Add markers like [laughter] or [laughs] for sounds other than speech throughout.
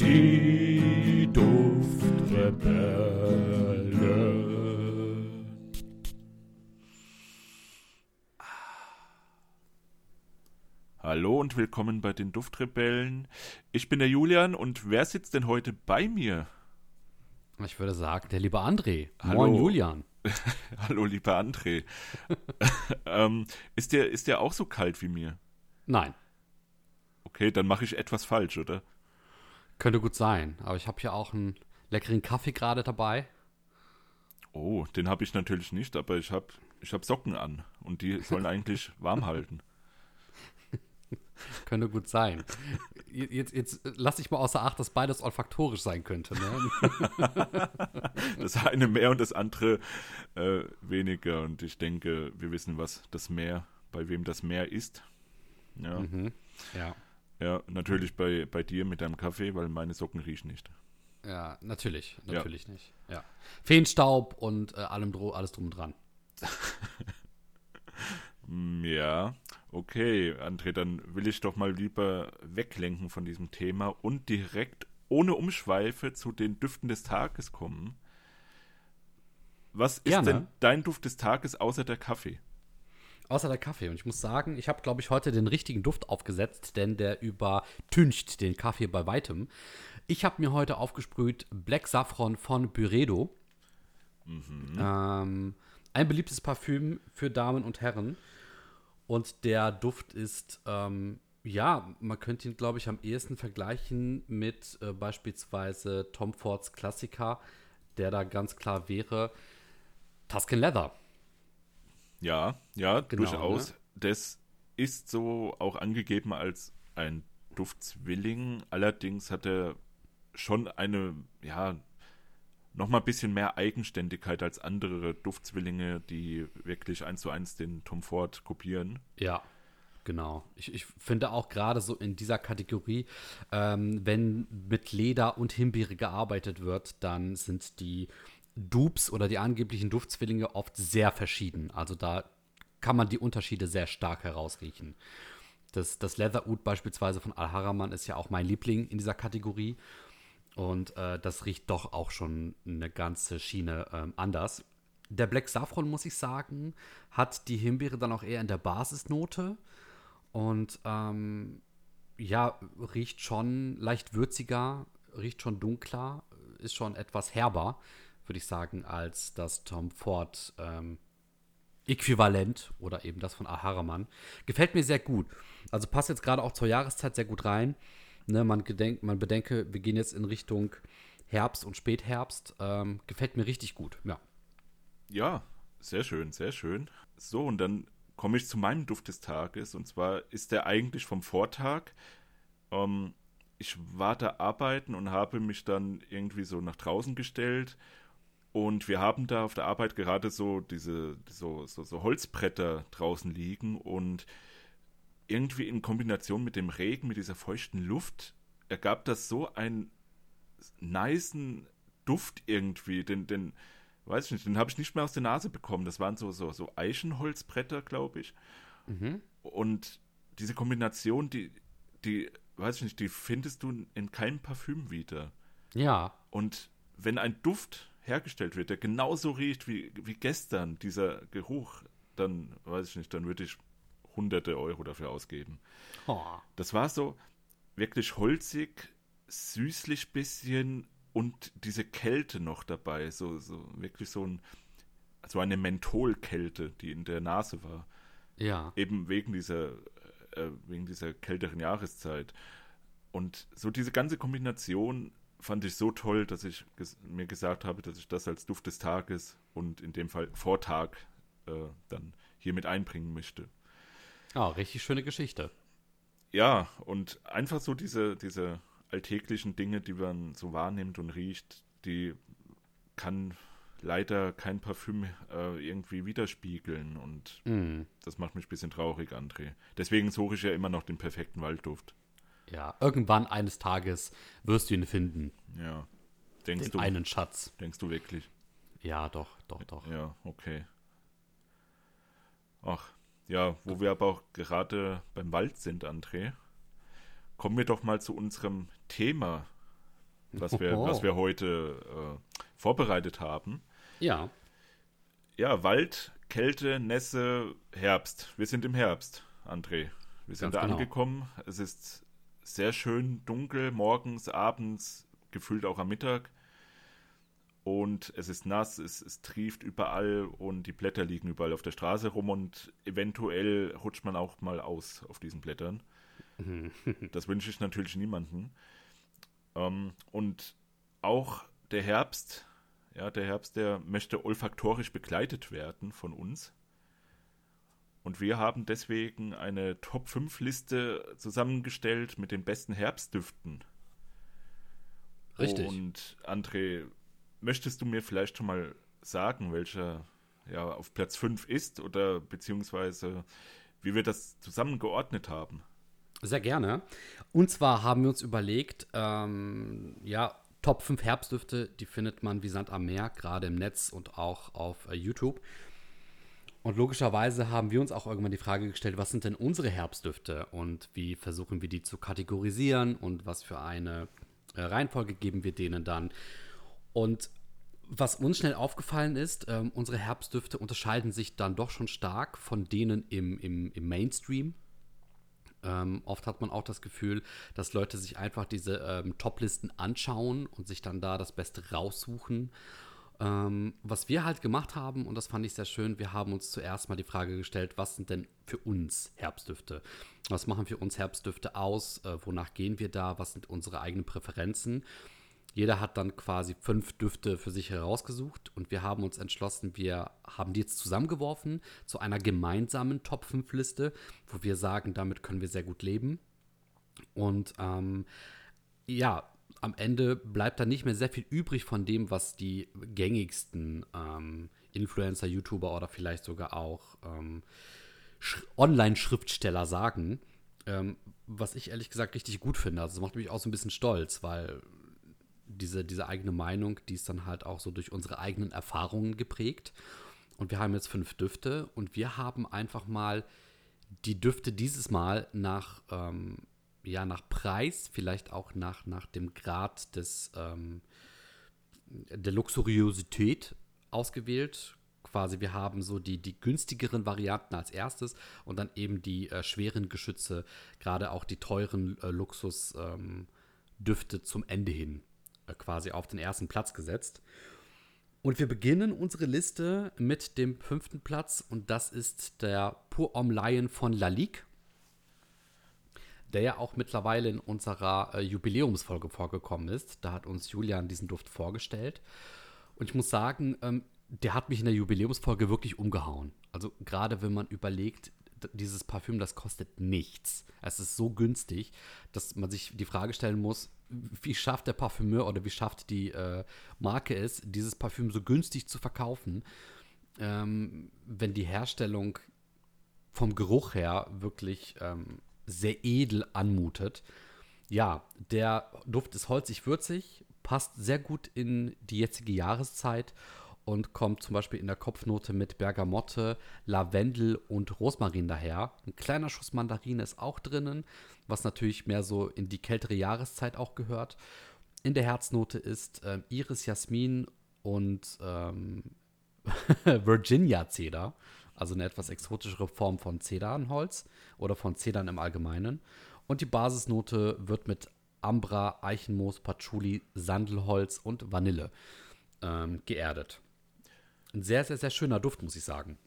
Die Duftrebellen. Hallo und willkommen bei den Duftrebellen. Ich bin der Julian und wer sitzt denn heute bei mir? Ich würde sagen, der liebe André. Hallo. Moin, Julian. [laughs] Hallo, lieber André. [laughs] ähm, ist, der, ist der auch so kalt wie mir? Nein, Okay, dann mache ich etwas falsch, oder? Könnte gut sein. Aber ich habe hier auch einen leckeren Kaffee gerade dabei. Oh, den habe ich natürlich nicht, aber ich habe ich hab Socken an und die sollen eigentlich [laughs] warm halten. [laughs] Könnte gut sein. Jetzt, jetzt lass ich mal außer Acht, dass beides olfaktorisch sein könnte. Ne? [laughs] Das eine mehr und das andere äh, weniger. Und ich denke, wir wissen, was das Meer, bei wem das Meer ist. Ja, mhm. Ja. Ja natürlich bei, bei dir mit deinem Kaffee, weil meine Socken riechen nicht. Ja, natürlich. Natürlich nicht. Ja. Feenstaub und äh, allem dro alles drum und dran. [laughs] Ja, okay, André, dann will ich doch mal lieber weglenken von diesem Thema und direkt ohne Umschweife zu den Düften des Tages kommen. Was ist Gerne. denn dein Duft des Tages außer der Kaffee? Außer der Kaffee. Und ich muss sagen, ich habe, glaube ich, heute den richtigen Duft aufgesetzt, denn der übertüncht den Kaffee bei weitem. Ich habe mir heute aufgesprüht Black Saffron von Byredo. Ähm, ein beliebtes Parfüm für Damen und Herren. Und der Duft ist, ähm, ja, man könnte ihn, glaube ich, am ehesten vergleichen mit äh, beispielsweise Tom Fords Klassiker, der da ganz klar wäre Tuscan Leather. Ja, ja, Genau, durchaus. ne? Das ist so auch angegeben als ein Duftzwilling. Allerdings hat er schon eine, ja, nochmal ein bisschen mehr Eigenständigkeit als andere Duftzwillinge, die wirklich eins zu eins den Tom Ford kopieren. Ja, genau. Ich, ich finde auch gerade so in dieser Kategorie, ähm, wenn mit Leder und Himbeere gearbeitet wird, dann sind die Dupes oder die angeblichen Duftzwillinge oft sehr verschieden. Also da kann man die Unterschiede sehr stark herausriechen. Das, das Leather Oud beispielsweise von Al Haraman ist ja auch mein Liebling in dieser Kategorie. Und äh, das riecht doch auch schon eine ganze Schiene ähm, anders. Der Black Saffron, muss ich sagen, hat die Himbeere dann auch eher in der Basisnote. Und ähm, ja, riecht schon leicht würziger, riecht schon dunkler, ist schon etwas herber, würde ich sagen, als das Tom Ford ähm, Äquivalent oder eben das von Aharaman. Gefällt mir sehr gut. Also passt jetzt gerade auch zur Jahreszeit sehr gut rein. Ne, man, gedenk, man bedenke, wir gehen jetzt in Richtung Herbst und Spätherbst. Ähm, gefällt mir richtig gut, ja. Ja, sehr schön, sehr schön. So, und dann komme ich zu meinem Duft des Tages. Und zwar ist der eigentlich vom Vortag. Ähm, ich war da arbeiten und habe mich dann irgendwie so nach draußen gestellt. Und wir haben da auf der Arbeit gerade so diese so, so, so Holzbretter draußen liegen. Und irgendwie in Kombination mit dem Regen, mit dieser feuchten Luft, ergab das so einen nicen Duft irgendwie. Den, den, weiß ich nicht, den habe ich nicht mehr aus der Nase bekommen. Das waren so, so, so Eichenholzbretter, glaube ich. Mhm. Und diese Kombination, die, die, weiß ich nicht, die findest du in keinem Parfüm wieder. Ja, Und wenn ein Duft hergestellt wird, der genauso riecht wie, wie gestern, dieser Geruch, dann, weiß ich nicht, dann würde ich hunderte Euro dafür ausgeben. oh. Das war so wirklich holzig, süßlich bisschen und diese Kälte noch dabei, so, so wirklich so ein so eine Mentholkälte, die in der Nase war, ja. eben wegen dieser äh, wegen dieser kälteren Jahreszeit. Und so diese ganze Kombination fand ich so toll, dass ich ges mir gesagt habe, dass ich das als Duft des Tages und in dem Fall Vortag äh, dann hier mit einbringen möchte. Ah, richtig schöne Geschichte. Ja, und einfach so diese, diese alltäglichen Dinge, die man so wahrnimmt und riecht, die kann leider kein Parfüm äh, irgendwie widerspiegeln und Mm. das macht mich ein bisschen traurig, André. Deswegen suche ich ja immer noch den perfekten Waldduft. Ja, irgendwann eines Tages wirst du ihn finden. Ja. Denkst Den du, einen Schatz. denkst du wirklich? Ja, doch, doch, doch. Ja, okay. Ach, ja, wo wir aber auch gerade beim Wald sind, André, kommen wir doch mal zu unserem Thema was wir, Oho. was wir heute äh, vorbereitet haben. Ja, Ja, Wald, Kälte, Nässe, Herbst. Wir sind im Herbst, André. Wir sind Ganz da genau. angekommen. Es ist sehr schön dunkel, morgens, abends, gefühlt auch am Mittag. Und es ist nass, es, es trieft überall und die Blätter liegen überall auf der Straße rum und eventuell rutscht man auch mal aus auf diesen Blättern. [laughs] Das wünsche ich natürlich niemanden. Ähm, und auch der Herbst, ja, der Herbst, der möchte olfaktorisch begleitet werden von uns. Und wir haben deswegen eine Top 5 Liste zusammengestellt mit den besten Herbstdüften. richtig. Und André, möchtest du mir vielleicht schon mal sagen, welcher ja auf Platz 5 ist oder beziehungsweise wie wir das zusammengeordnet haben? Sehr gerne. Und zwar haben wir uns überlegt, ähm, ja, Top 5 Herbstdüfte, die findet man wie Sand am Meer, gerade im Netz und auch auf äh, YouTube. Und logischerweise haben wir uns auch irgendwann die Frage gestellt, was sind denn unsere Herbstdüfte und wie versuchen wir die zu kategorisieren und was für eine äh, Reihenfolge geben wir denen dann. Und was uns schnell aufgefallen ist, ähm, unsere Herbstdüfte unterscheiden sich dann doch schon stark von denen im, im, im Mainstream. Ähm, oft hat man auch das Gefühl, dass Leute sich einfach diese ähm, Top-Listen anschauen und sich dann da das Beste raussuchen. Ähm, was wir halt gemacht haben, und das fand ich sehr schön, wir haben uns zuerst mal die Frage gestellt, was sind denn für uns Herbstdüfte? Was machen für uns Herbstdüfte aus? Äh, wonach gehen wir da? Was sind unsere eigenen Präferenzen? Jeder hat dann quasi fünf Düfte für sich herausgesucht und wir haben uns entschlossen, wir haben die jetzt zusammengeworfen zu einer gemeinsamen Top 5 Liste, wo wir sagen, damit können wir sehr gut leben. Und ähm, ja, am Ende bleibt da nicht mehr sehr viel übrig von dem, was die gängigsten ähm, Influencer, YouTuber oder vielleicht sogar auch ähm, Sch Online-Schriftsteller sagen. Ähm, was ich ehrlich gesagt richtig gut finde. Also das macht mich auch so ein bisschen stolz, weil diese, diese eigene Meinung, die ist dann halt auch so durch unsere eigenen Erfahrungen geprägt. Und wir haben jetzt fünf Düfte und wir haben einfach mal die Düfte dieses Mal nach, ähm, ja, nach Preis, vielleicht auch nach, nach dem Grad des, ähm, der Luxuriosität ausgewählt. Quasi, wir haben so die, die günstigeren Varianten als erstes und dann eben die äh, schweren Geschütze, gerade auch die teuren äh, Luxusdüfte ähm, zum Ende hin äh, quasi auf den ersten Platz gesetzt. Und wir beginnen unsere Liste mit dem fünften Platz und das ist der Pour Homme Lion von Lalique, der ja auch mittlerweile in unserer äh, Jubiläumsfolge vorgekommen ist. Da hat uns Julian diesen Duft vorgestellt. Und ich muss sagen, ähm, der hat mich in der Jubiläumsfolge wirklich umgehauen. Also gerade wenn man überlegt, dieses Parfüm, das kostet nichts. Es ist so günstig, dass man sich die Frage stellen muss, wie schafft der Parfümeur oder wie schafft die äh, Marke es, dieses Parfüm so günstig zu verkaufen, ähm, wenn die Herstellung vom Geruch her wirklich ähm, sehr edel anmutet. Ja, der Duft ist holzig-würzig, passt sehr gut in die jetzige Jahreszeit und kommt zum Beispiel in der Kopfnote mit Bergamotte, Lavendel und Rosmarin daher. Ein kleiner Schuss Mandarine ist auch drinnen, was natürlich mehr so in die kältere Jahreszeit auch gehört. In der Herznote ist ähm, Iris, Jasmin und ähm, [laughs] Virginia Cedar, also eine etwas exotischere Form von Zedernholz oder von Zedern im Allgemeinen. Und die Basisnote wird mit Ambra, Eichenmoos, Patchouli, Sandelholz und Vanille ähm, geerdet. Ein sehr, sehr, sehr schöner Duft, muss ich sagen.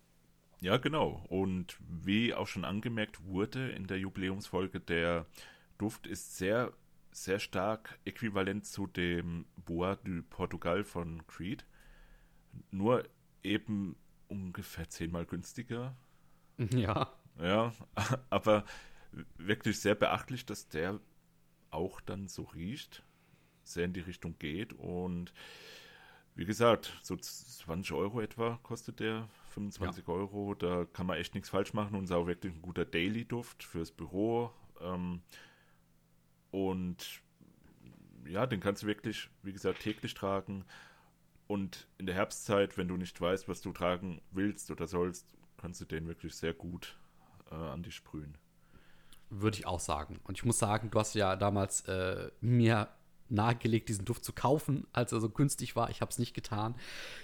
Ja, genau. Und wie auch schon angemerkt wurde in der Jubiläumsfolge, der Duft ist sehr, sehr stark äquivalent zu dem Bois du Portugal von Creed. Nur eben ungefähr zehnmal günstiger. [laughs] Ja, Ja, [laughs] aber wirklich sehr beachtlich, dass der auch dann so riecht, sehr in die Richtung geht. Und wie gesagt, so 20 Euro etwa kostet der, 25 Euro, da kann man echt nichts falsch machen und ist auch wirklich ein guter Daily-Duft fürs Büro. Ähm, und ja, den kannst du wirklich, wie gesagt, täglich tragen und in der Herbstzeit, wenn du nicht weißt, was du tragen willst oder sollst, kannst du den wirklich sehr gut äh, an dich sprühen. würde ich auch sagen. Und ich muss sagen, du hast ja damals äh, mir nahegelegt, diesen Duft zu kaufen, als er so günstig war. Ich habe es nicht getan.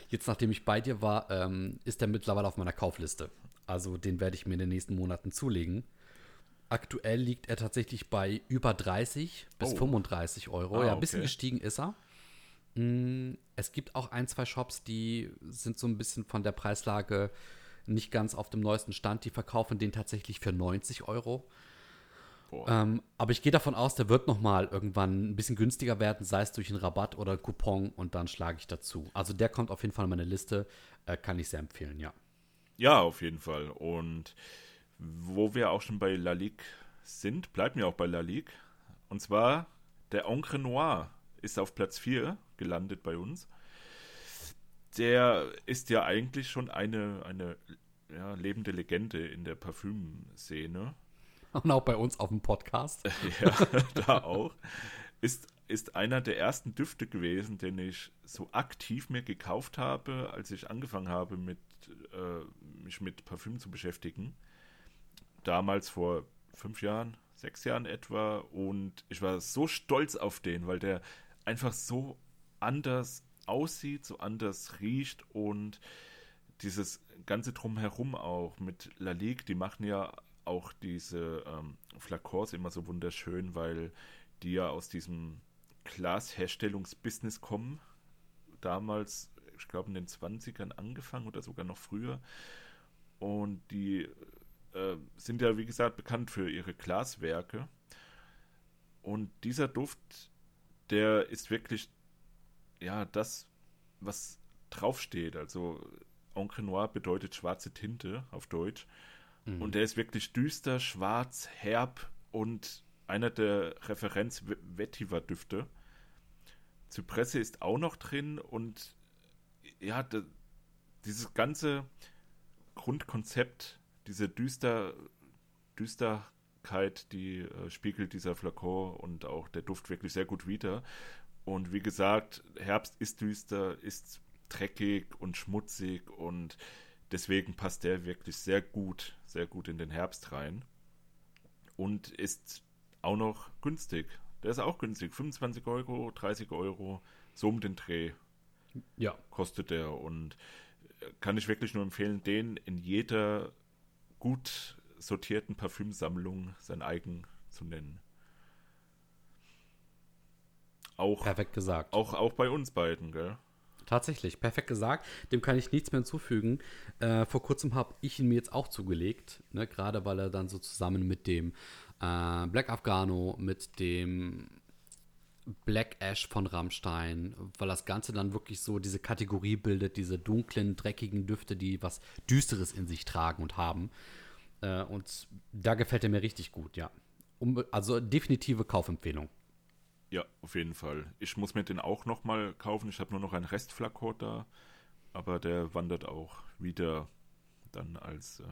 Jetzt, nachdem ich bei dir war, ähm, ist er mittlerweile auf meiner Kaufliste. Also den werde ich mir in den nächsten Monaten zulegen. Aktuell liegt er tatsächlich bei über 30 bis Oh. 35 Euro. Ah, ja, ein bisschen okay. gestiegen ist er. Mm, Es gibt auch ein, zwei Shops, die sind so ein bisschen von der Preislage nicht ganz auf dem neuesten Stand. Die verkaufen den tatsächlich für 90 Euro. Ähm, aber ich gehe davon aus, der wird noch mal irgendwann ein bisschen günstiger werden, sei es durch einen Rabatt oder Coupon und dann schlage ich dazu. Also der kommt auf jeden Fall in meine Liste, äh, kann ich sehr empfehlen, ja. Ja, auf jeden Fall. Und wo wir auch schon bei La Ligue sind, bleiben wir auch bei La Ligue. Und zwar der Encre Noir ist auf Platz 4 gelandet bei uns. Der ist ja eigentlich schon eine, eine ja, lebende Legende in der Parfümszene. Und auch bei uns auf dem Podcast. [laughs] ja, da auch. Ist, ist einer der ersten Düfte gewesen, den ich so aktiv mir gekauft habe, als ich angefangen habe, mit, äh, mich mit Parfüm zu beschäftigen. Damals vor fünf Jahren, sechs Jahren etwa. Und ich war so stolz auf den, weil der einfach so anders aussieht, so anders riecht und dieses ganze Drumherum auch mit La Ligue, die machen ja auch diese ähm, Flakons immer so wunderschön, weil die ja aus diesem Glasherstellungsbusiness kommen. Damals, ich glaube in den 20ern angefangen oder sogar noch früher. Und die äh, sind ja, wie gesagt, bekannt für ihre Glaswerke. Und dieser Duft, der ist wirklich, ja, das, was draufsteht. Also Encre Noir bedeutet schwarze Tinte auf Deutsch. Und der ist wirklich düster, schwarz, herb und einer der Referenz-Vetiver-Düfte. Zypresse ist auch noch drin und ja, da, dieses ganze Grundkonzept, diese düster, Düsterkeit, die äh, spiegelt dieser Flakon und auch der Duft wirklich sehr gut wider. Und wie gesagt, Herbst ist düster, ist dreckig und schmutzig und deswegen passt der wirklich sehr gut, sehr gut in den Herbst rein. Und ist auch noch günstig. Der ist auch günstig. 25 Euro, 30 Euro, so um den Dreh Ja. kostet der. Und äh, kann ich wirklich nur empfehlen, den in jeder gut sortierten Parfümsammlung sein eigen zu nennen. Auch, Perfekt gesagt. auch, auch bei uns beiden, gell? Tatsächlich, perfekt gesagt. Dem kann ich nichts mehr hinzufügen. Äh, vor kurzem habe ich ihn mir jetzt auch zugelegt, ne, gerade weil er dann so zusammen mit dem äh, Black Afghano, mit dem Black Ash von Rammstein, weil das Ganze dann wirklich so diese Kategorie bildet, diese dunklen, dreckigen Düfte, die was Düsteres in sich tragen und haben. Äh, und da gefällt er mir richtig gut, ja. Um, also definitive Kaufempfehlung. Ja, auf jeden Fall. Ich muss mir den auch nochmal kaufen. Ich habe nur noch einen Restflakon da, aber der wandert auch wieder dann als äh,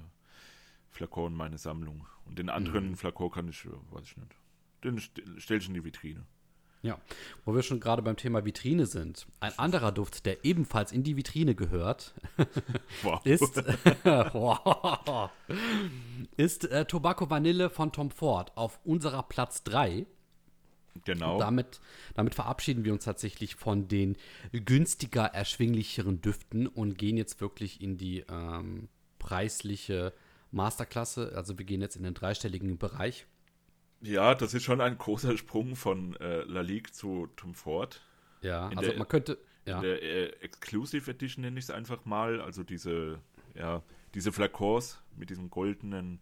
Flakon in meine Sammlung. Und den anderen Flakon kann ich, äh, weiß ich nicht. Den stelle ich in die Vitrine. Ja, wo wir schon gerade beim Thema Vitrine sind. Ein anderer Duft, der ebenfalls in die Vitrine gehört, [laughs] Wow. ist, [laughs] Wow. ist äh, Tobacco Vanille von Tom Ford auf unserer Platz 3. genau. Damit, damit verabschieden wir uns tatsächlich von den günstiger erschwinglicheren Düften und gehen jetzt wirklich in die ähm, preisliche Masterklasse. Also wir gehen jetzt in den dreistelligen Bereich. Ja, das ist schon ein großer Sprung von äh, La Ligue zu Tom Ford. Ja, In also der- man könnte. Ja. In der äh, Exclusive Edition nenne ich es einfach mal. Also diese, ja, diese Flakons mit diesem goldenen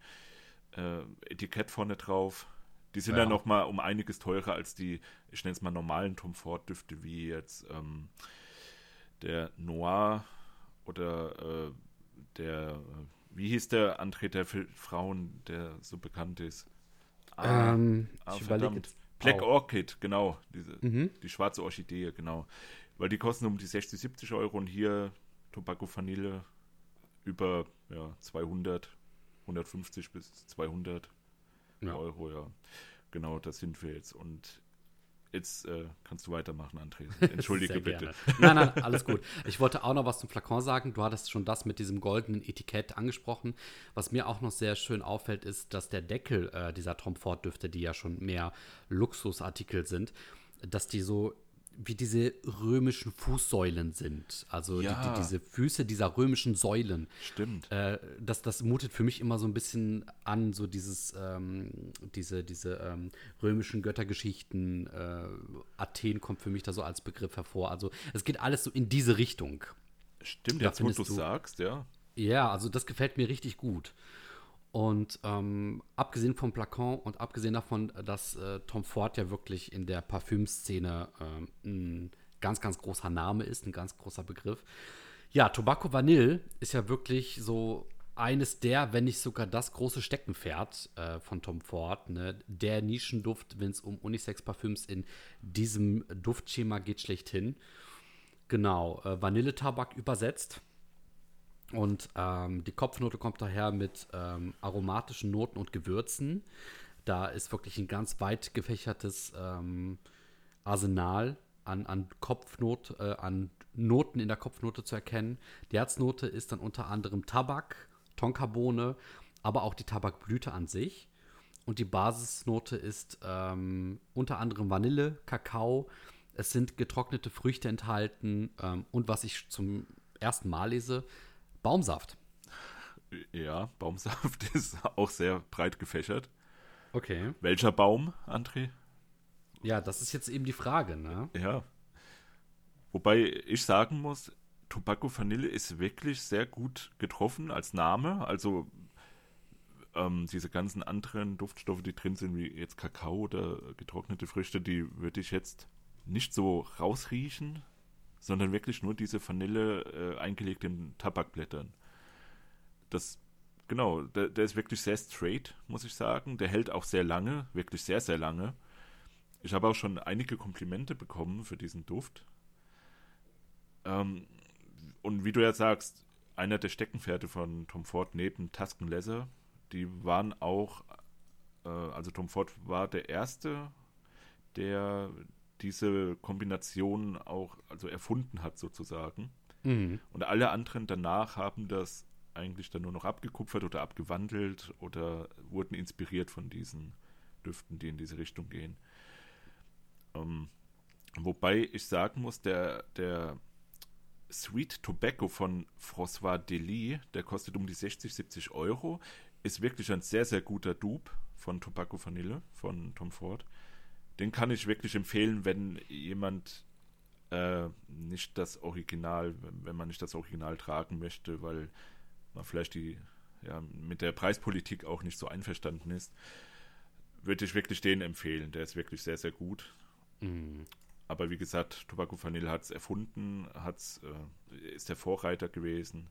äh, Etikett vorne drauf. Die sind Ja. ja, noch mal um einiges teurer als die, ich nenne es mal normalen Tom Ford Düfte, wie jetzt ähm, der Noir oder äh, der, äh, wie hieß der André der für Frauen, der so bekannt ist? Ähm, Ah, ich überlege verdammt. jetzt. Black auch. Orchid, genau. Diese, Mhm. Die schwarze Orchidee, genau. Weil die kosten um die 60, 70 Euro und hier Tobacco Vanille über ja, 200, 150 bis 200 Ja. Euro, ja. Genau, das sind wir jetzt. Und jetzt äh, kannst du weitermachen, André. [laughs] Entschuldige bitte. Nein, nein, [laughs] alles gut. Ich wollte auch noch was zum Flakon sagen. Du hattest schon das mit diesem goldenen Etikett angesprochen. Was mir auch noch sehr schön auffällt, ist, dass der Deckel äh, dieser Tom Ford Düfte, die ja schon mehr Luxusartikel sind, dass die so wie diese römischen Fußsäulen sind. Also Ja. die, die, diese Füße dieser römischen Säulen. Stimmt. Äh, das, das mutet für mich immer so ein bisschen an, so dieses, ähm, diese, diese ähm, römischen Göttergeschichten. Äh, Athen kommt für mich da so als Begriff hervor. Also es geht alles so in diese Richtung. Stimmt, da jetzt wo du sagst, ja. Ja, also das gefällt mir richtig gut. Und ähm, abgesehen vom Flakon und abgesehen davon, dass äh, Tom Ford ja wirklich in der Parfümszene ähm, ein ganz, ganz großer Name ist, ein ganz großer Begriff. Ja, Tobacco Vanille ist ja wirklich so eines der, wenn nicht sogar das große Steckenpferd äh, von Tom Ford. Ne? Der Nischenduft, wenn es um Unisex-Parfüms in diesem Duftschema geht, schlechthin. Genau, äh, Vanilletabak übersetzt. Und ähm, die Kopfnote kommt daher mit ähm, aromatischen Noten und Gewürzen. Da ist wirklich ein ganz weit gefächertes ähm, Arsenal an, an Kopfnot, äh, an Noten in der Kopfnote zu erkennen. Die Herznote ist dann unter anderem Tabak, Tonkabohne, aber auch die Tabakblüte an sich. Und die Basisnote ist ähm, unter anderem Vanille, Kakao. Es sind getrocknete Früchte enthalten ähm, und was ich zum ersten Mal lese, Baumsaft. Ja, Baumsaft [laughs] ist auch sehr breit gefächert. Okay. Welcher Baum, André? Ja, das ist jetzt eben die Frage, ne? Ja. Wobei ich sagen muss, Tobacco Vanille ist wirklich sehr gut getroffen als Name. Also ähm, diese ganzen anderen Duftstoffe, die drin sind, wie jetzt Kakao oder getrocknete Früchte, die würde ich jetzt nicht so rausriechen, sondern wirklich nur diese Vanille äh, eingelegt in Tabakblättern. Das, genau, der, der ist wirklich sehr straight, muss ich sagen. Der hält auch sehr lange, wirklich sehr, sehr lange. Ich habe auch schon einige Komplimente bekommen für diesen Duft. Ähm, und wie du ja sagst, einer der Steckenpferde von Tom Ford neben Tusken Leather, die waren auch, äh, also Tom Ford war der erste, der diese Kombination auch also erfunden hat sozusagen. Mhm. Und alle anderen danach haben das eigentlich dann nur noch abgekupfert oder abgewandelt oder wurden inspiriert von diesen Düften, die in diese Richtung gehen. Ähm, wobei ich sagen muss, der, der Sweet Tobacco von François Delis, der kostet um die 60, 70 Euro, ist wirklich ein sehr, sehr guter Dupe von Tobacco Vanille von Tom Ford. Den kann ich wirklich empfehlen, wenn jemand äh, nicht das Original, wenn man nicht das Original tragen möchte, weil man vielleicht die ja, mit der Preispolitik auch nicht so einverstanden ist, würde ich wirklich den empfehlen. Der ist wirklich sehr, sehr gut. Mhm. Aber wie gesagt, Tobacco Vanille hat es erfunden, hat's, äh, ist der Vorreiter gewesen.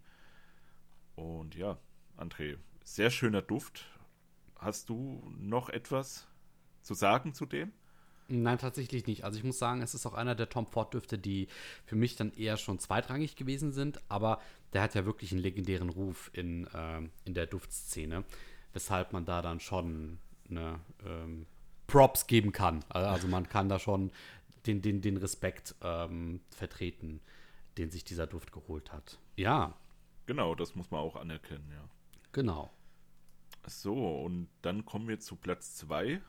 Und ja, André, sehr schöner Duft. Hast du noch etwas zu sagen zu dem? Nein, tatsächlich nicht. Also ich muss sagen, es ist auch einer der Tom Ford-Düfte, die für mich dann eher schon zweitrangig gewesen sind, aber der hat ja wirklich einen legendären Ruf in, ähm, in der Duftszene, weshalb man da dann schon ne, ähm, Props geben kann. Also man kann da schon den, den, den Respekt ähm, vertreten, den sich dieser Duft geholt hat. Ja, Genau, das muss man auch anerkennen, ja. genau. So, und dann kommen wir zu Platz 2.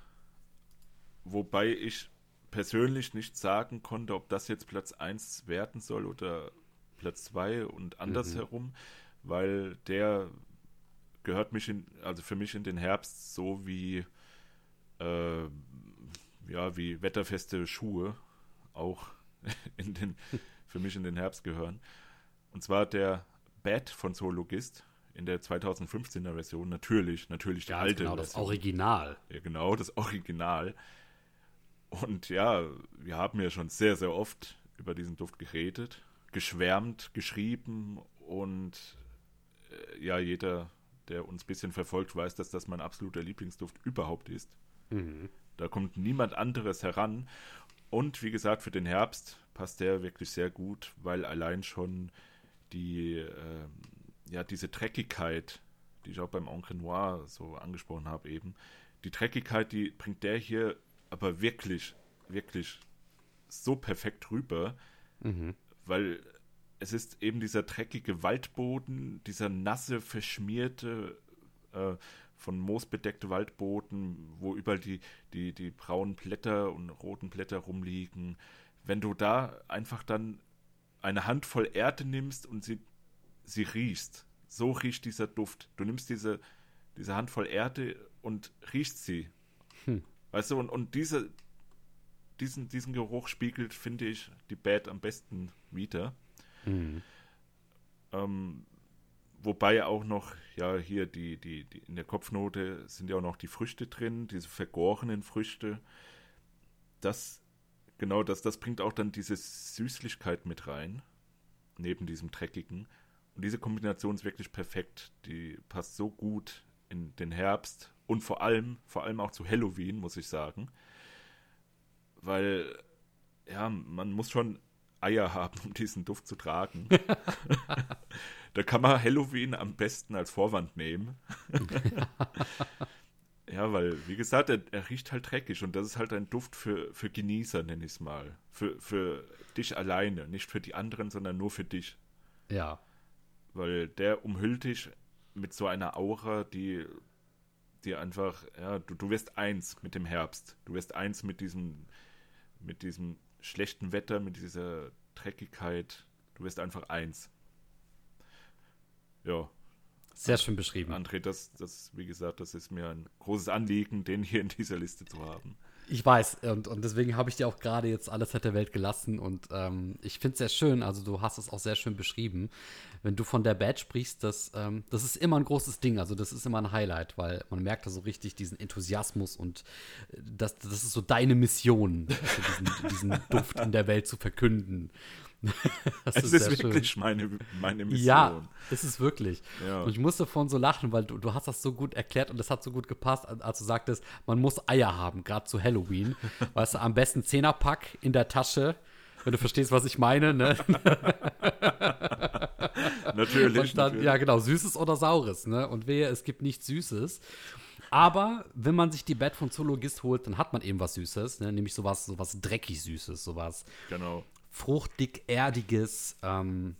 Wobei ich persönlich nicht sagen konnte, ob das jetzt Platz 1 werden soll oder Platz 2 und andersherum, weil der gehört mich in, also für mich in den Herbst so wie äh, ja, wie wetterfeste Schuhe auch [laughs] in den, für mich in den Herbst gehören. Und zwar der Bat von Zoologist in der 2015er Version. Natürlich, natürlich die Ja, alte genau, das Version. Original. Ja, genau, das Original. Und ja, wir haben ja schon sehr, sehr oft über diesen Duft geredet, geschwärmt, geschrieben und äh, ja, jeder, der uns ein bisschen verfolgt, weiß, dass das mein absoluter Lieblingsduft überhaupt ist. Mhm. Da kommt niemand anderes heran. Und wie gesagt, für den Herbst passt der wirklich sehr gut, weil allein schon die, ähm, ja, diese Dreckigkeit, die ich auch beim Encre Noir so angesprochen habe eben, die Dreckigkeit, die bringt der hier aber wirklich, wirklich so perfekt rüber, Mhm. weil es ist eben dieser dreckige Waldboden, dieser nasse, verschmierte, äh, von moosbedeckte Waldboden, wo überall die, die, die braunen Blätter und roten Blätter rumliegen. Wenn du da einfach dann eine Handvoll Erde nimmst und sie, sie riechst, so riecht dieser Duft. Du nimmst diese, diese Handvoll Erde und riechst sie. Hm. Weißt du, und, und diese, diesen, diesen Geruch spiegelt, finde ich, die Bad am besten wieder. Mhm. Ähm, wobei auch noch, ja, hier die, die, die, in der Kopfnote sind ja auch noch die Früchte drin, diese vergorenen Früchte. Das, genau, das, das bringt auch dann diese Süßlichkeit mit rein, neben diesem Dreckigen. Und diese Kombination ist wirklich perfekt. Die passt so gut in den Herbst und vor allem, vor allem auch zu Halloween, muss ich sagen. Weil, ja, man muss schon Eier [laughs] haben, um diesen Duft zu tragen. [laughs] da kann man Halloween am besten als Vorwand nehmen. [laughs] ja, weil, wie gesagt, er, er, riecht halt dreckig und das ist halt ein Duft für, für Genießer, nenne ich es mal. Für, für dich alleine, nicht für die anderen, sondern nur für dich. Ja. Weil der umhüllt dich mit so einer Aura, die dir einfach, ja, du, du wirst eins mit dem Herbst. Du wirst eins mit diesem, mit diesem schlechten Wetter, mit dieser Dreckigkeit. Du wirst einfach eins. Ja. Sehr schön beschrieben. André, das, das, wie gesagt, das ist mir ein großes Anliegen, den hier in dieser Liste zu haben. Ich weiß, und, und deswegen habe ich dir auch gerade jetzt alles Zeit der Welt gelassen und ähm, ich finde es sehr schön, also du hast es auch sehr schön beschrieben. Wenn du von der Bad sprichst, das, ähm, das ist immer ein großes Ding, also das ist immer ein Highlight, weil man merkt da so richtig diesen Enthusiasmus und äh, das, das ist so deine Mission, diesen, diesen Duft in der Welt zu verkünden. [laughs] das es ist, ist wirklich meine, meine Mission. Ja, es ist wirklich. Ja. Und ich musste von so lachen, weil du, du hast das so gut erklärt und es hat so gut gepasst, als du sagtest, man muss Eier haben, gerade zu Halloween. [laughs] weißt du, am besten Zehnerpack in der Tasche, wenn du verstehst, was ich meine, ne? [laughs] natürlich, dann, natürlich. Ja, genau, Süßes oder Saures, ne? Und wehe, es gibt nichts Süßes. Aber wenn man sich die Bett von Zoologist holt, dann hat man eben was Süßes, ne? nämlich sowas, sowas dreckig Süßes, sowas. Genau fruchtig, erdiges. Ähm,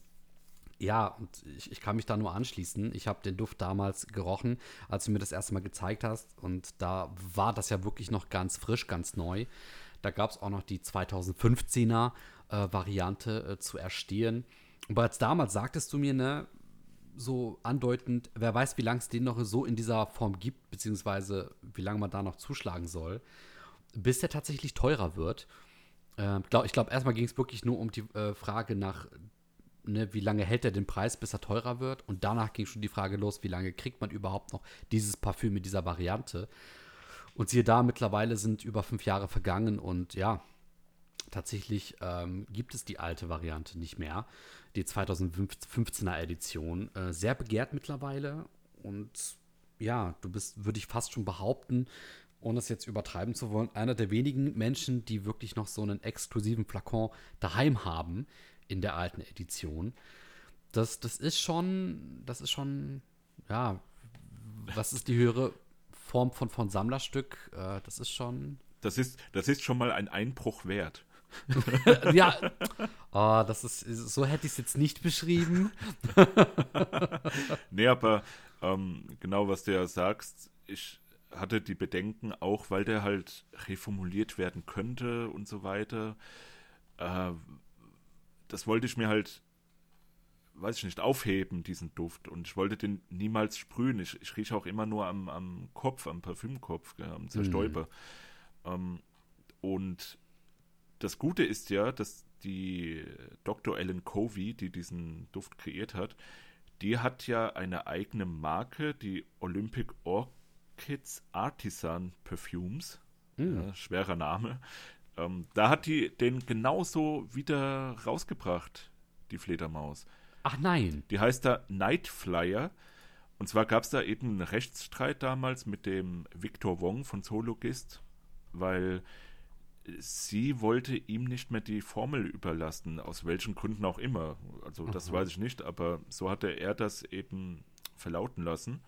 ja, und ich, ich, kann mich da nur anschließen. Ich habe den Duft damals gerochen, als du mir das erste Mal gezeigt hast. Und da war das ja wirklich noch ganz frisch, ganz neu. Da gab es auch noch die 2015er äh, Variante äh, zu erstehen. Und bereits damals sagtest du mir, ne, so andeutend, wer weiß, wie lange es den noch so in dieser Form gibt, beziehungsweise wie lange man da noch zuschlagen soll, bis der tatsächlich teurer wird. Äh, glaub, ich glaube, erstmal ging es wirklich nur um die äh, Frage nach, ne, wie lange hält er den Preis, bis er teurer wird. Und danach ging schon die Frage los, wie lange kriegt man überhaupt noch dieses Parfüm mit dieser Variante. Und siehe da, mittlerweile sind über fünf Jahre vergangen und ja, tatsächlich ähm, gibt es die alte Variante nicht mehr. Die 2015er Edition. Äh, sehr begehrt mittlerweile. Und ja, du bist, würde ich fast schon behaupten, ohne es jetzt übertreiben zu wollen, einer der wenigen Menschen, die wirklich noch so einen exklusiven Flakon daheim haben in der alten Edition. Das, das ist schon, das ist schon, ja, was ist die höhere Form von, von Sammlerstück? Äh, das ist schon. Das ist, das ist schon mal ein Einbruch wert. [laughs] ja, oh, das ist, so hätte ich es jetzt nicht beschrieben. [laughs] nee, aber ähm, genau, was du ja sagst, ich hatte die Bedenken, auch weil der halt reformuliert werden könnte und so weiter. Äh, das wollte ich mir halt, weiß ich nicht, aufheben, diesen Duft. Und ich wollte den niemals sprühen. Ich, ich rieche auch immer nur am, am Kopf, am Parfümkopf, gell, am Zerstäuber. Mhm. Ähm, und das Gute ist ja, dass die Dr. Ellen Covey, die diesen Duft kreiert hat, die hat ja eine eigene Marke, die Olympic Orchid Kids Artisan Perfumes. Mhm. Ja, schwerer Name. Ähm, da hat die den genauso wieder rausgebracht, die Fledermaus. Ach nein. Die heißt da Night Flyer. Und zwar gab es da eben einen Rechtsstreit damals mit dem Victor Wong von Zoologist, weil sie wollte ihm nicht mehr die Formel überlassen, aus welchen Gründen auch immer. Also das Aha. weiß ich nicht, aber so hatte er das eben verlauten lassen.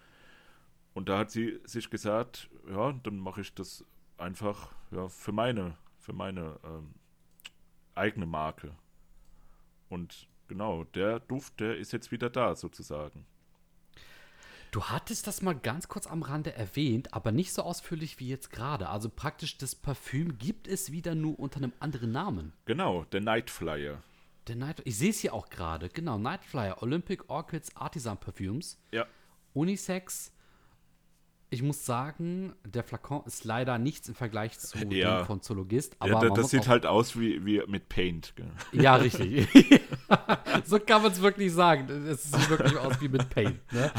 Und da hat sie sich gesagt, ja, dann mache ich das einfach ja, für meine, für meine ähm, eigene Marke. Und genau, der Duft, der ist jetzt wieder da sozusagen. Du hattest das mal ganz kurz am Rande erwähnt, aber nicht so ausführlich wie jetzt gerade. Also praktisch das Parfüm gibt es wieder nur unter einem anderen Namen. Genau, der Night Flyer. Der Night, ich sehe es hier auch gerade, genau, Night Flyer, Olympic Orchids Artisan Perfumes, Ja, Unisex. Ich muss sagen, der Flakon ist leider nichts im Vergleich zu Ja. dem von Zoologist, aber ja da, das sieht halt aus wie, wie mit Paint. Gell? Ja, [laughs] richtig. [laughs] so kann man es wirklich sagen. Es sieht wirklich aus wie mit Paint. Ne?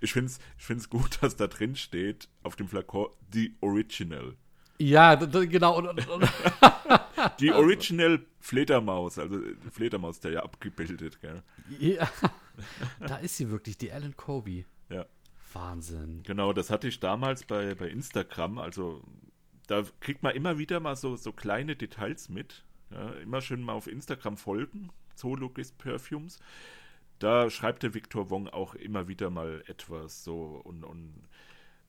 Ich finde es ich find's gut, dass da drin steht, auf dem Flakon, die Original. Ja, genau. Und, und, und, [laughs] Die Original Fledermaus, also äh, Fledermaus, der ja abgebildet, gell? ja, da ist sie wirklich, die Ellen Kobe. Ja. Wahnsinn. Genau, das hatte ich damals bei, bei Instagram. Also da kriegt man immer wieder mal so, so kleine Details mit. Ja, immer schön mal auf Instagram folgen, Zoologist Perfumes. Da schreibt der Victor Wong auch immer wieder mal etwas so und, und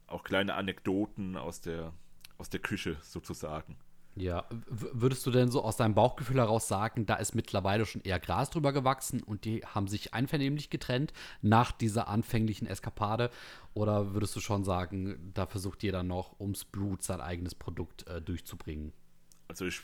auch kleine Anekdoten aus der, aus der Küche sozusagen. Ja, w- würdest du denn so aus deinem Bauchgefühl heraus sagen, da ist mittlerweile schon eher Gras drüber gewachsen und die haben sich einvernehmlich getrennt nach dieser anfänglichen Eskapade? Oder würdest du schon sagen, da versucht jeder noch ums Blut sein eigenes Produkt äh, durchzubringen? Also ich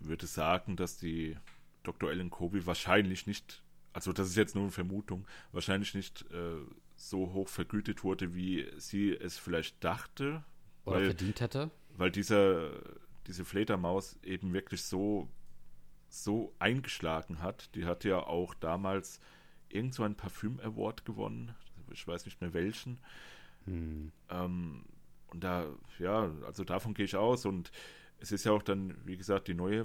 würde sagen, dass die Dr. Ellen Kobe wahrscheinlich nicht, also das ist jetzt nur eine Vermutung, wahrscheinlich nicht äh, so hoch vergütet wurde, wie sie es vielleicht dachte, Oder weil, verdient hätte? weil dieser, diese Fledermaus eben wirklich so, so eingeschlagen hat. Die hat ja auch damals irgend so einen Parfüm-Award gewonnen, ich weiß nicht mehr welchen. Ähm, und da, ja, also davon gehe ich aus. Und es ist ja auch dann, wie gesagt, die neue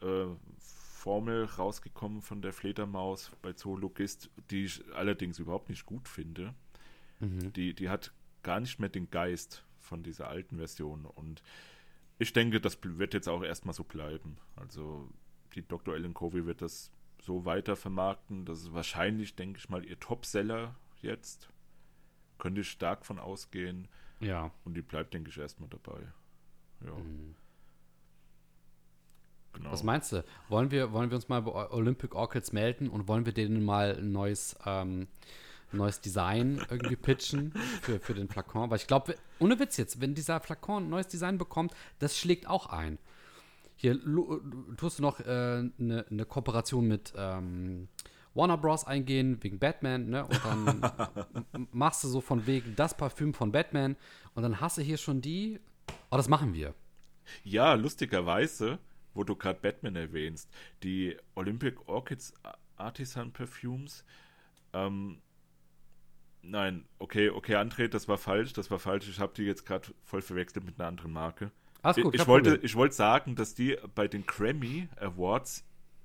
äh, Formel rausgekommen von der Fledermaus bei Zoologist, die ich allerdings überhaupt nicht gut finde. Die, die hat gar nicht mehr den Geist von dieser alten Version. Und ich denke, das wird jetzt auch erstmal so bleiben. Also die Dr. Ellen Covey wird das so weiter vermarkten. Das ist wahrscheinlich, denke ich mal, ihr Topseller jetzt. Könnte ich stark von ausgehen. Ja. Und die bleibt, denke ich, erstmal dabei. Ja. Genau. Was meinst du? Wollen wir, wollen wir uns mal bei Olympic Orchids melden und wollen wir denen mal ein neues, ähm, neues Design irgendwie pitchen für, für den Flakon? Weil ich glaube, ohne Witz jetzt, wenn dieser Flakon ein neues Design bekommt, das schlägt auch ein. Hier tust du noch eine äh, ne- ne Kooperation mit ähm, Warner Bros. eingehen, wegen Batman, ne? Und dann machst du so von wegen das Parfüm von Batman und dann hast du hier schon die. Oh, das machen wir. Ja, lustigerweise, wo du gerade Batman erwähnst, die Olympic Orchids Artisan Perfumes, ähm, nein, okay, okay, André, das war falsch, das war falsch, ich habe die jetzt gerade voll verwechselt mit einer anderen Marke. Alles gut, ich, ich, wollte, Problem. ich wollte sagen, dass die bei den Grammy Awards,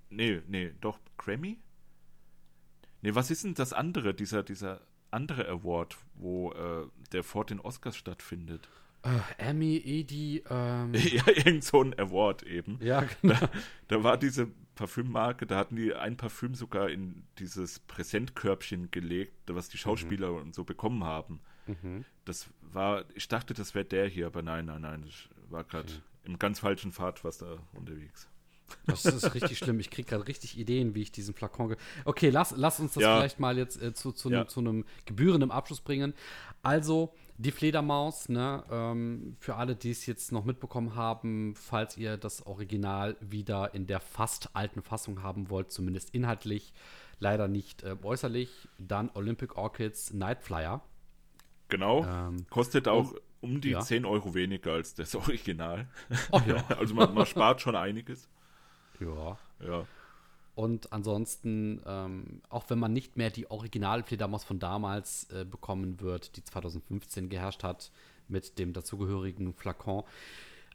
nee, nee, doch, Grammy? Nee, was ist denn das andere, dieser, dieser andere Award, wo äh, der vor den Oscars stattfindet? Äh, Emmy, Edi, ähm, [laughs] ja, irgend so ein Award eben. ja, genau. Da, da war diese Parfümmarke, da hatten die ein Parfüm sogar in dieses Präsentkörbchen gelegt, was die Schauspieler und so bekommen haben. Das war, ich dachte, das wäre der hier, aber nein, nein, nein, ich war gerade im ganz falschen Pfad was da unterwegs. Das ist richtig schlimm. Ich kriege gerade richtig Ideen, wie ich diesen Flakon. Okay, lass, lass uns das Ja. vielleicht mal jetzt äh, zu, zu, Ja. einem- zu einem gebührenden Abschluss bringen. Also, die Fledermaus, ne, ähm, für alle, die es jetzt noch mitbekommen haben, falls ihr das Original wieder in der fast alten Fassung haben wollt, zumindest inhaltlich, leider nicht äh, äußerlich, dann Olympic Orchids Night Flyer. Genau, Ähm, kostet auch um die ja. 10 Euro weniger als das [laughs] Original. Ach ja. Also man, man spart schon einiges. ja. Ja. Und ansonsten, ähm, auch wenn man nicht mehr die Original-Fledermaus von damals äh, bekommen wird, die 2015 geherrscht hat, mit dem dazugehörigen Flakon,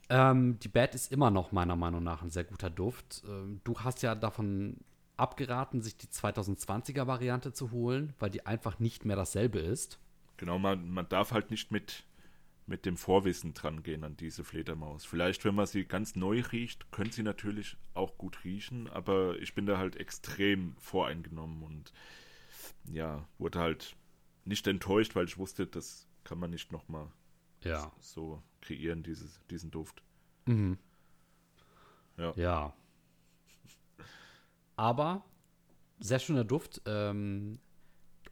ähm, die Bad ist immer noch meiner Meinung nach ein sehr guter Duft. Ähm, du hast ja davon abgeraten, sich die 2020er-Variante zu holen, weil die einfach nicht mehr dasselbe ist. Genau, man, man darf halt nicht mit, mit dem Vorwissen dran gehen an diese Fledermaus. Vielleicht, wenn man sie ganz neu riecht, könnte sie natürlich auch gut riechen, aber ich bin da halt extrem voreingenommen und ja, wurde halt nicht enttäuscht, weil ich wusste, das kann man nicht nochmal Ja. so kreieren, dieses, diesen Duft. Mhm. Ja. Ja. Aber sehr schöner Duft. Ähm,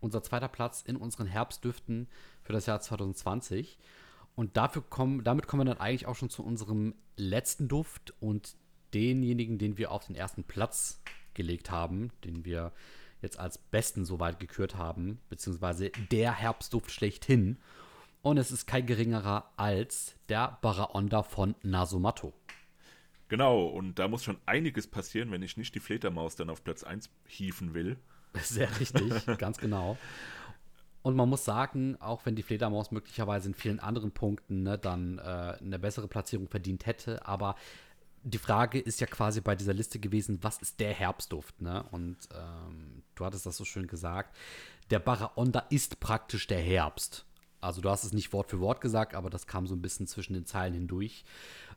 unser zweiter Platz in unseren Herbstdüften für das Jahr 2020. Und dafür kommen, damit kommen wir dann eigentlich auch schon zu unserem letzten Duft und denjenigen, den wir auf den ersten Platz gelegt haben, den wir jetzt als besten soweit gekürt haben, beziehungsweise der Herbstduft schlechthin. Und es ist kein geringerer als der Baraonda von Nasomatto. Genau, und da muss schon einiges passieren, wenn ich nicht die Fledermaus dann auf Platz 1 hieven will. [laughs] Sehr richtig, ganz genau. Und man muss sagen, auch wenn die Fledermaus möglicherweise in vielen anderen Punkten ne, dann äh, eine bessere Platzierung verdient hätte, aber die Frage ist ja quasi bei dieser Liste gewesen, was ist der Herbstduft? Ne? Und ähm, du hattest das so schön gesagt. Der Baraonda ist praktisch der Herbst. Also du hast es nicht Wort für Wort gesagt, aber das kam so ein bisschen zwischen den Zeilen hindurch.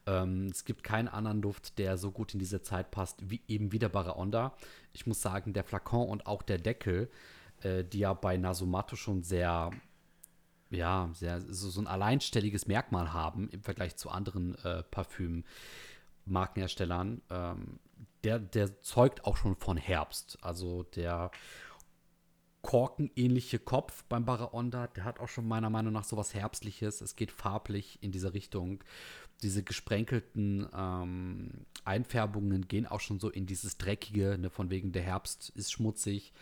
Ähm, es gibt keinen anderen Duft, der so gut in diese Zeit passt, wie eben wie der Baraonda. Ich muss sagen, der Flakon und auch der Deckel, äh, die ja bei Nasumato schon sehr, ja, sehr, so, so ein alleinstelliges Merkmal haben im Vergleich zu anderen äh, Parfüm-Markenherstellern, ähm, der, der zeugt auch schon von Herbst. Also der korkenähnliche Kopf beim Baraonda, der hat auch schon meiner Meinung nach so was Herbstliches. Es geht farblich in diese Richtung diese gesprenkelten ähm, Einfärbungen gehen auch schon so in dieses Dreckige, ne, von wegen der Herbst ist schmutzig.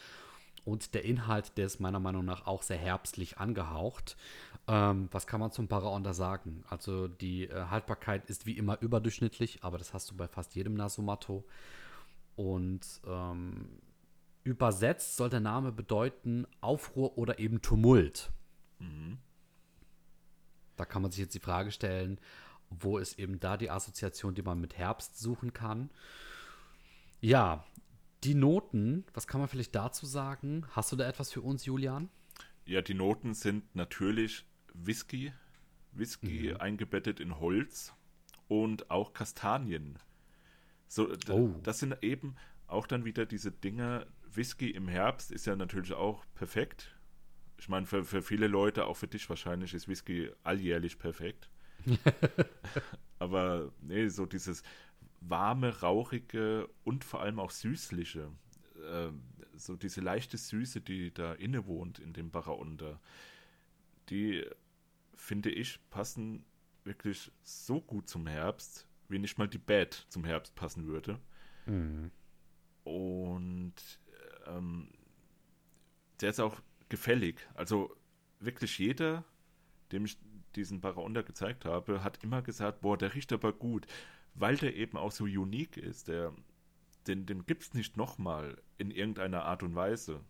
Und der Inhalt, der ist meiner Meinung nach auch sehr herbstlich angehaucht. Ähm, was kann man zum Paraonda sagen? Also die äh, Haltbarkeit ist wie immer überdurchschnittlich, aber das hast du bei fast jedem Nasomatto. Und ähm, übersetzt soll der Name bedeuten Aufruhr oder eben Tumult. Mhm. Da kann man sich jetzt die Frage stellen, wo ist eben da die Assoziation, die man mit Herbst suchen kann. Ja, die Noten, was kann man vielleicht dazu sagen? Hast du da etwas für uns, Julian? Ja, die Noten sind natürlich Whisky, Whisky mhm. eingebettet in Holz und auch Kastanien. So, oh. das sind eben auch dann wieder diese Dinge. Whisky im Herbst ist ja natürlich auch perfekt. Ich meine, für, für viele Leute, auch für dich wahrscheinlich, ist Whisky alljährlich perfekt. [laughs] Aber nee, so dieses warme, rauchige und vor allem auch süßliche, äh, so diese leichte Süße, die da innewohnt in dem Baraunter, die finde ich passen wirklich so gut zum Herbst, wie nicht mal die Bad zum Herbst passen würde. Mhm. Und ähm, der ist auch gefällig. Also wirklich jeder, dem ich diesen Baraonda gezeigt habe, hat immer gesagt, boah, der riecht aber gut, weil der eben auch so unique ist. Der, den, den gibt es nicht nochmal in irgendeiner Art und Weise.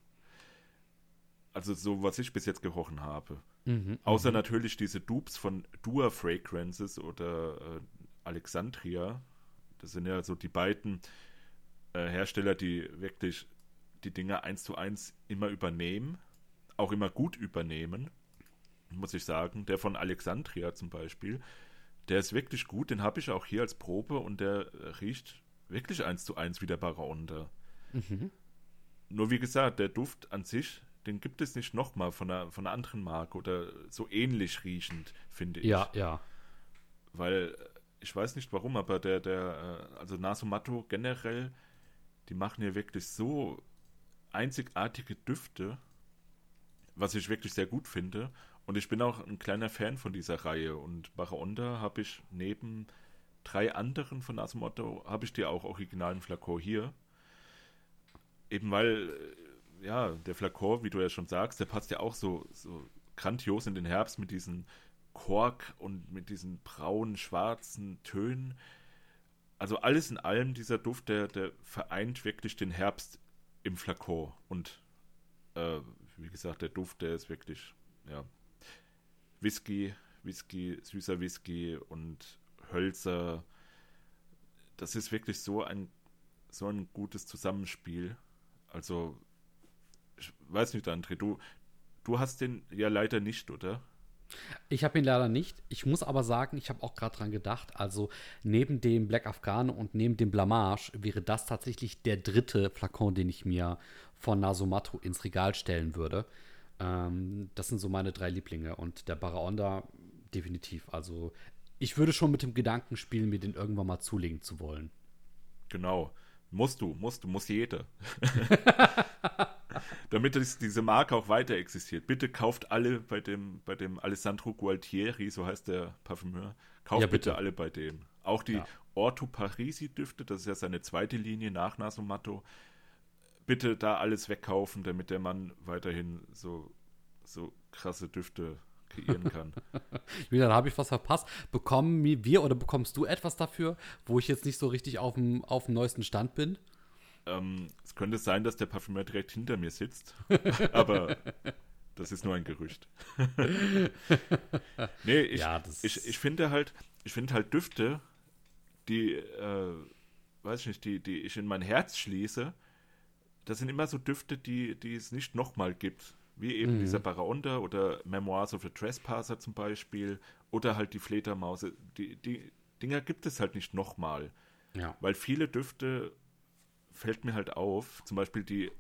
Also so, was ich bis jetzt gerochen habe. Mhm, Außer mhm. natürlich diese Dupes von Dua Fragrances oder äh, Alexandria. Das sind ja so die beiden äh, Hersteller, die wirklich die Dinge eins zu eins immer übernehmen, auch immer gut übernehmen muss ich sagen. Der von Alexandria zum Beispiel, der ist wirklich gut. Den habe ich auch hier als Probe und der riecht wirklich eins zu eins wie der Baraonda. Mhm. Nur wie gesagt, der Duft an sich, den gibt es nicht nochmal von einer, von einer anderen Marke oder so ähnlich riechend, finde ich. Ja, ja. Weil ich weiß nicht warum, aber der, der, äh, also Nasomatto generell, die machen ja wirklich so einzigartige Düfte, was ich wirklich sehr gut finde. Und ich bin auch ein kleiner Fan von dieser Reihe. Und Baraonda habe ich neben drei anderen von Asmotto, habe ich dir auch originalen Flakor hier. Eben weil, äh, ja, der Flakor, wie du ja schon sagst, der passt ja auch so, so grandios in den Herbst mit diesen Kork und mit diesen braunen, schwarzen Tönen. Also alles in allem, dieser Duft, der, der vereint wirklich den Herbst im Flakor. Und äh, wie gesagt, der Duft, der ist wirklich, ja, Whisky, Whisky, süßer Whisky und Hölzer. Das ist wirklich so ein, so ein gutes Zusammenspiel. Also, ich weiß nicht, André, du, du hast den ja leider nicht, oder? Ich habe ihn leider nicht. Ich muss aber sagen, ich habe auch gerade dran gedacht, also neben dem Black Afghane und neben dem Blamage wäre das tatsächlich der dritte Flakon, den ich mir von Nasomatro ins Regal stellen würde. Ähm, das sind so meine drei Lieblinge. Und der Baraonda definitiv. Also ich würde schon mit dem Gedanken spielen, mir den irgendwann mal zulegen zu wollen. Genau. Musst du, musst du, muss jeder. [laughs] damit das, diese Marke auch weiter existiert. Bitte kauft alle bei dem, bei dem Alessandro Gualtieri, so heißt der Parfümeur. Kauft Ja, bitte. bitte. alle bei dem. Auch die Ja. Orto Parisi Düfte, das ist ja seine zweite Linie nach Nasomatto. Bitte da alles wegkaufen, damit der Mann weiterhin so, so krasse Düfte kreieren kann. [laughs] Wieder, da habe ich was verpasst. Bekommen wir oder bekommst du etwas dafür, wo ich jetzt nicht so richtig auf dem, auf dem neuesten Stand bin? ähm, es könnte sein, dass der Parfümeur direkt hinter mir sitzt, [laughs] aber das ist nur ein Gerücht. [laughs] nee, ich, Ja, ich, ich finde halt, ich finde halt Düfte, die, äh, weiß ich nicht, die, die ich in mein Herz schließe, das sind immer so Düfte, die, die es nicht nochmal gibt. Wie eben dieser Baraonda oder Memoirs of a Trespasser zum Beispiel oder halt die Fledermause. Die, die Dinger gibt es halt nicht nochmal. Ja. Weil viele Düfte fällt mir halt auf, zum Beispiel die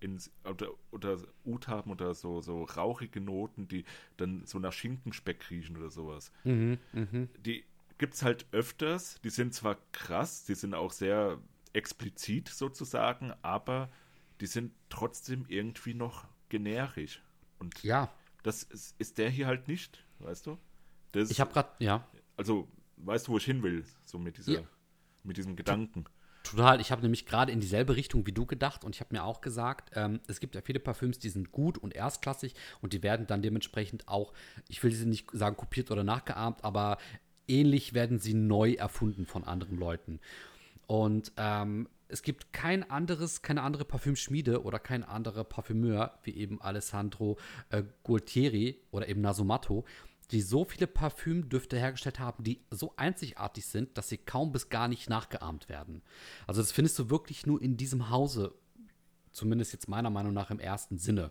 ins, oder, oder Ud haben oder so, so rauchige Noten, die dann so nach Schinkenspeck riechen oder sowas. Die gibt es halt öfters, die sind zwar krass, die sind auch sehr explizit sozusagen, aber die sind trotzdem irgendwie noch generisch. Und Ja, das ist, ist der hier halt nicht, weißt du? Das, ich habe gerade, ja, also, weißt du, wo ich hin will, so mit dieser, Ja. mit diesem Gedanken. Total, ich habe nämlich gerade in dieselbe Richtung wie du gedacht und ich habe mir auch gesagt, ähm, es gibt ja viele Parfüms, die sind gut und erstklassig und die werden dann dementsprechend auch, ich will sie nicht sagen kopiert oder nachgeahmt, aber ähnlich werden sie neu erfunden von anderen Leuten. Und ähm, es gibt kein anderes, keine andere Parfümschmiede oder kein anderer Parfümeur wie eben Alessandro äh, Gualtieri oder eben Nasomatto, die so viele Parfümdüfte hergestellt haben, die so einzigartig sind, dass sie kaum bis gar nicht nachgeahmt werden. Also das findest du wirklich nur in diesem Hause, zumindest jetzt meiner Meinung nach im ersten Sinne.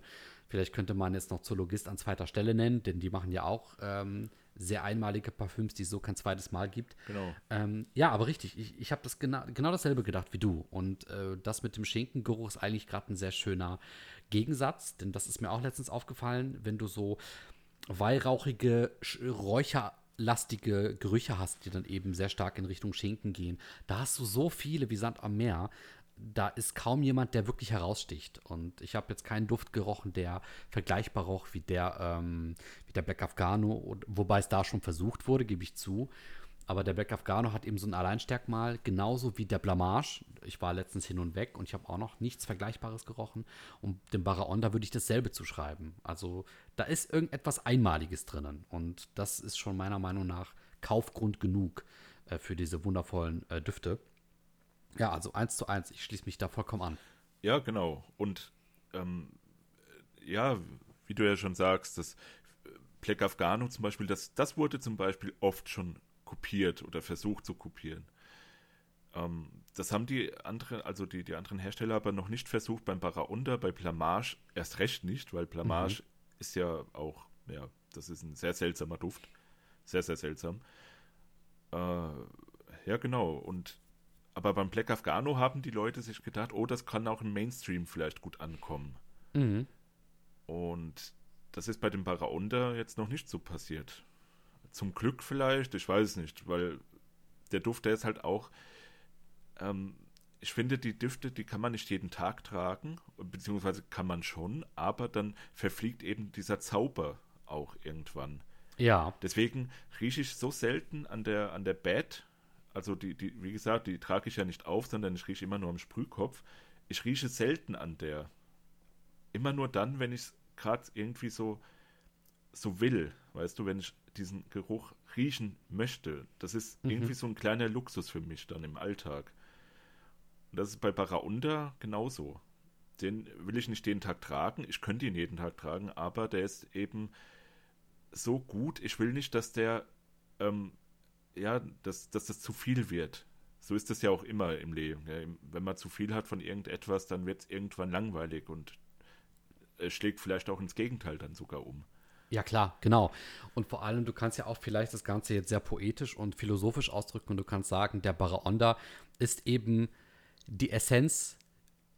Vielleicht könnte man jetzt noch Zoologist an zweiter Stelle nennen, denn die machen ja auch ähm, sehr einmalige Parfüms, die es so kein zweites Mal gibt. Genau. Ähm, ja, aber richtig. Ich, ich habe das genau, genau dasselbe gedacht wie du. Und äh, das mit dem Schinkengeruch ist eigentlich gerade ein sehr schöner Gegensatz, denn das ist mir auch letztens aufgefallen, wenn du so weihrauchige, räucherlastige Gerüche hast, die dann eben sehr stark in Richtung Schinken gehen. Da hast du so viele wie Sand am Meer. Da ist kaum jemand, der wirklich heraussticht. Und ich habe jetzt keinen Duft gerochen, der vergleichbar roch wie der, ähm, wie der Black Afghano, wobei es da schon versucht wurde, gebe ich zu. Aber der Black Afghano hat eben so ein Alleinstärkmal, genauso wie der Blamage. Ich war letztens hin und weg und ich habe auch noch nichts Vergleichbares gerochen. Und dem Baraon, da würde ich dasselbe zuschreiben. Also da ist irgendetwas Einmaliges drinnen. Und das ist schon meiner Meinung nach Kaufgrund genug äh, für diese wundervollen äh, Düfte. Ja, also eins zu eins, ich schließe mich da vollkommen an. Ja, genau. Und ähm, ja, wie du ja schon sagst, das Black Afghano zum Beispiel, das, das wurde zum Beispiel oft schon kopiert oder versucht zu kopieren. Ähm, das haben die anderen, also die, die anderen Hersteller aber noch nicht versucht beim Baraunda, bei Blamage erst recht nicht, weil Blamage ist ja auch, ja, das ist ein sehr seltsamer Duft. Sehr, sehr seltsam. Äh, ja, genau. Und aber beim Black Afghano haben die Leute sich gedacht, oh, das kann auch im Mainstream vielleicht gut ankommen. Mhm. Und das ist bei dem Baraonda jetzt noch nicht so passiert. Zum Glück vielleicht, ich weiß es nicht, weil der Duft, der ist halt auch, ähm, ich finde, die Düfte, die kann man nicht jeden Tag tragen, beziehungsweise kann man schon, aber dann verfliegt eben dieser Zauber auch irgendwann. Ja, Deswegen rieche ich so selten an der, an der Bad. Also die, die, wie gesagt, die trage ich ja nicht auf, sondern ich rieche immer nur am Sprühkopf. Ich rieche selten an der. Immer nur dann, wenn ich es gerade irgendwie so, so will. Weißt du, wenn ich diesen Geruch riechen möchte. Das ist irgendwie so ein kleiner Luxus für mich dann im Alltag. Und das ist bei Baraunda genauso. Den will ich nicht jeden Tag tragen. Ich könnte ihn jeden Tag tragen, aber der ist eben so gut. Ich will nicht, dass der, ähm, ja, dass, dass das zu viel wird. So ist das ja auch immer im Leben. Ja. Wenn man zu viel hat von irgendetwas, dann wird es irgendwann langweilig und es schlägt vielleicht auch ins Gegenteil dann sogar um. Ja, klar, genau. Und vor allem, du kannst ja auch vielleicht das Ganze jetzt sehr poetisch und philosophisch ausdrücken und du kannst sagen, der Baraonda ist eben die Essenz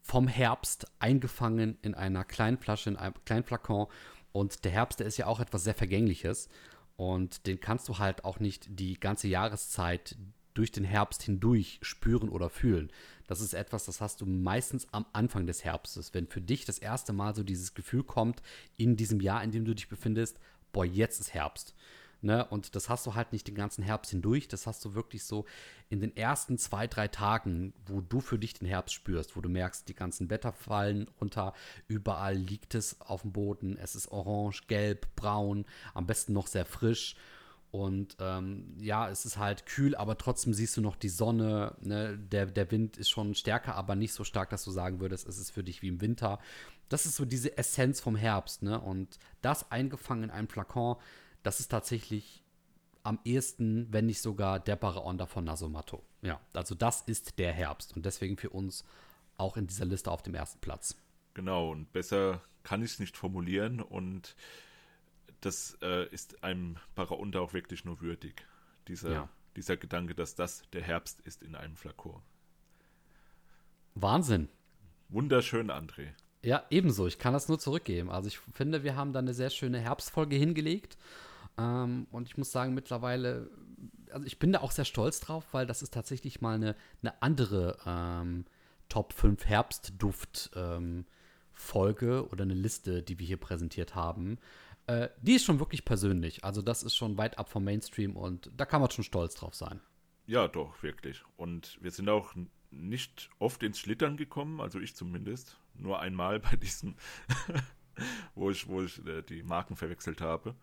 vom Herbst eingefangen in einer kleinen Flasche, in einem kleinen Flakon. Und der Herbst, der ist ja auch etwas sehr Vergängliches. Und den kannst du halt auch nicht die ganze Jahreszeit durch den Herbst hindurch spüren oder fühlen. Das ist etwas, das hast du meistens am Anfang des Herbstes, wenn für dich das erste Mal so dieses Gefühl kommt in diesem Jahr, in dem du dich befindest, boah, jetzt ist Herbst. Ne? Und das hast du halt nicht den ganzen Herbst hindurch, das hast du wirklich so in den ersten zwei, drei Tagen, wo du für dich den Herbst spürst, wo du merkst, die ganzen Blätter fallen runter, überall liegt es auf dem Boden, es ist orange, gelb, braun, am besten noch sehr frisch. Und ähm, ja, es ist halt kühl, aber trotzdem siehst du noch die Sonne. Ne? Der, der Wind ist schon stärker, aber nicht so stark, dass du sagen würdest, es ist für dich wie im Winter. Das ist so diese Essenz vom Herbst. Ne? Und das eingefangen in einem Flakon, das ist tatsächlich am ehesten, wenn nicht sogar der Paraonda von Nasomato. Ja, also das ist der Herbst und deswegen für uns auch in dieser Liste auf dem ersten Platz. Genau, und besser kann ich es nicht formulieren und das äh, ist einem Paraonda auch wirklich nur würdig. Dieser, ja. dieser Gedanke, dass das der Herbst ist in einem Flakon. Wahnsinn. Wunderschön, André. Ja, ebenso. Ich kann das nur zurückgeben. Also ich finde, wir haben da eine sehr schöne Herbstfolge hingelegt. Ähm, und ich muss sagen, mittlerweile, also ich bin da auch sehr stolz drauf, weil das ist tatsächlich mal eine, eine andere ähm, Top 5 Herbstduft-Folge ähm, oder eine Liste, die wir hier präsentiert haben. Äh, die ist schon wirklich persönlich. Also das ist schon weit ab vom Mainstream und da kann man schon stolz drauf sein. Ja, doch, wirklich. Und wir sind auch nicht oft ins Schlittern gekommen, also ich zumindest. Nur einmal bei [laughs] diesem, wo ich, wo ich äh, die Marken verwechselt habe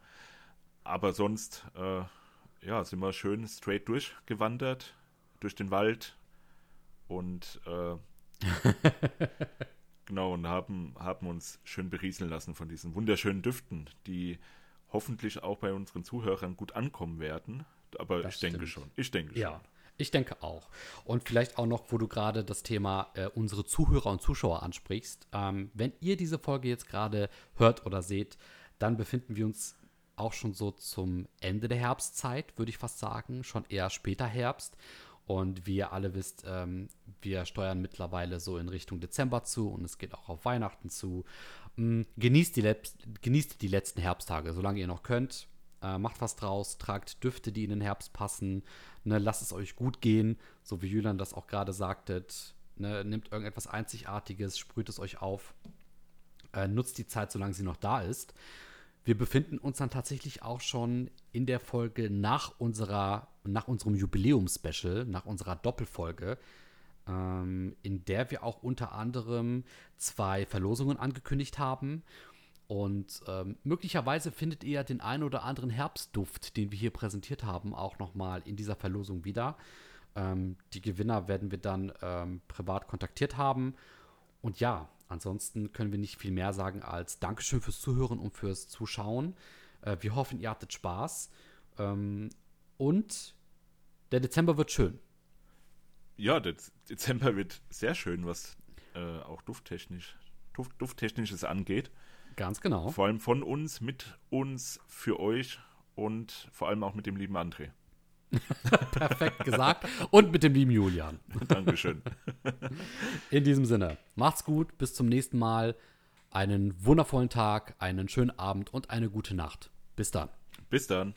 aber sonst, äh, ja, sind wir schön straight durchgewandert, durch den Wald und äh, [laughs] genau, und haben, haben uns schön berieseln lassen von diesen wunderschönen Düften, die hoffentlich auch bei unseren Zuhörern gut ankommen werden. Aber das ich stimmt. denke schon. Ich denke ja. schon. Ich denke auch. Und vielleicht auch noch, wo du gerade das Thema äh, unsere Zuhörer und Zuschauer ansprichst. Ähm, wenn ihr diese Folge jetzt gerade hört oder seht, dann befinden wir uns auch schon so zum Ende der Herbstzeit, würde ich fast sagen, schon eher später Herbst. Und wie ihr alle wisst, ähm, wir steuern mittlerweile so in Richtung Dezember zu und es geht auch auf Weihnachten zu. Ähm, genießt, die genießt die letzten Herbsttage, solange ihr noch könnt. Äh, macht was draus, tragt Düfte, die in den Herbst passen. Ne, lasst es euch gut gehen, so wie Julian das auch gerade sagtet. Ne, nehmt irgendetwas Einzigartiges, sprüht es euch auf. Äh, nutzt die Zeit, solange sie noch da ist. Wir befinden uns dann tatsächlich auch schon in der Folge nach unserer, nach unserem Jubiläumspecial, nach unserer Doppelfolge, ähm, in der wir auch unter anderem zwei Verlosungen angekündigt haben. Und ähm, möglicherweise findet ihr den einen oder anderen Herbstduft, den wir hier präsentiert haben, auch nochmal in dieser Verlosung wieder. Ähm, die Gewinner werden wir dann ähm, privat kontaktiert haben. Und ja, Ansonsten können wir nicht viel mehr sagen als Dankeschön fürs Zuhören und fürs Zuschauen. Äh, wir hoffen, ihr hattet Spaß. Ähm, und der Dezember wird schön. Ja, der Dezember wird sehr schön, was äh, auch dufttechnisch, Duft, dufttechnisches angeht. Ganz genau. Vor allem von uns, mit uns, für euch und vor allem auch mit dem lieben André. [laughs] Perfekt gesagt. Und mit dem lieben Julian. [laughs] Dankeschön. In diesem Sinne, macht's gut, bis zum nächsten Mal. Einen wundervollen Tag, einen schönen Abend und eine gute Nacht. Bis dann. Bis dann.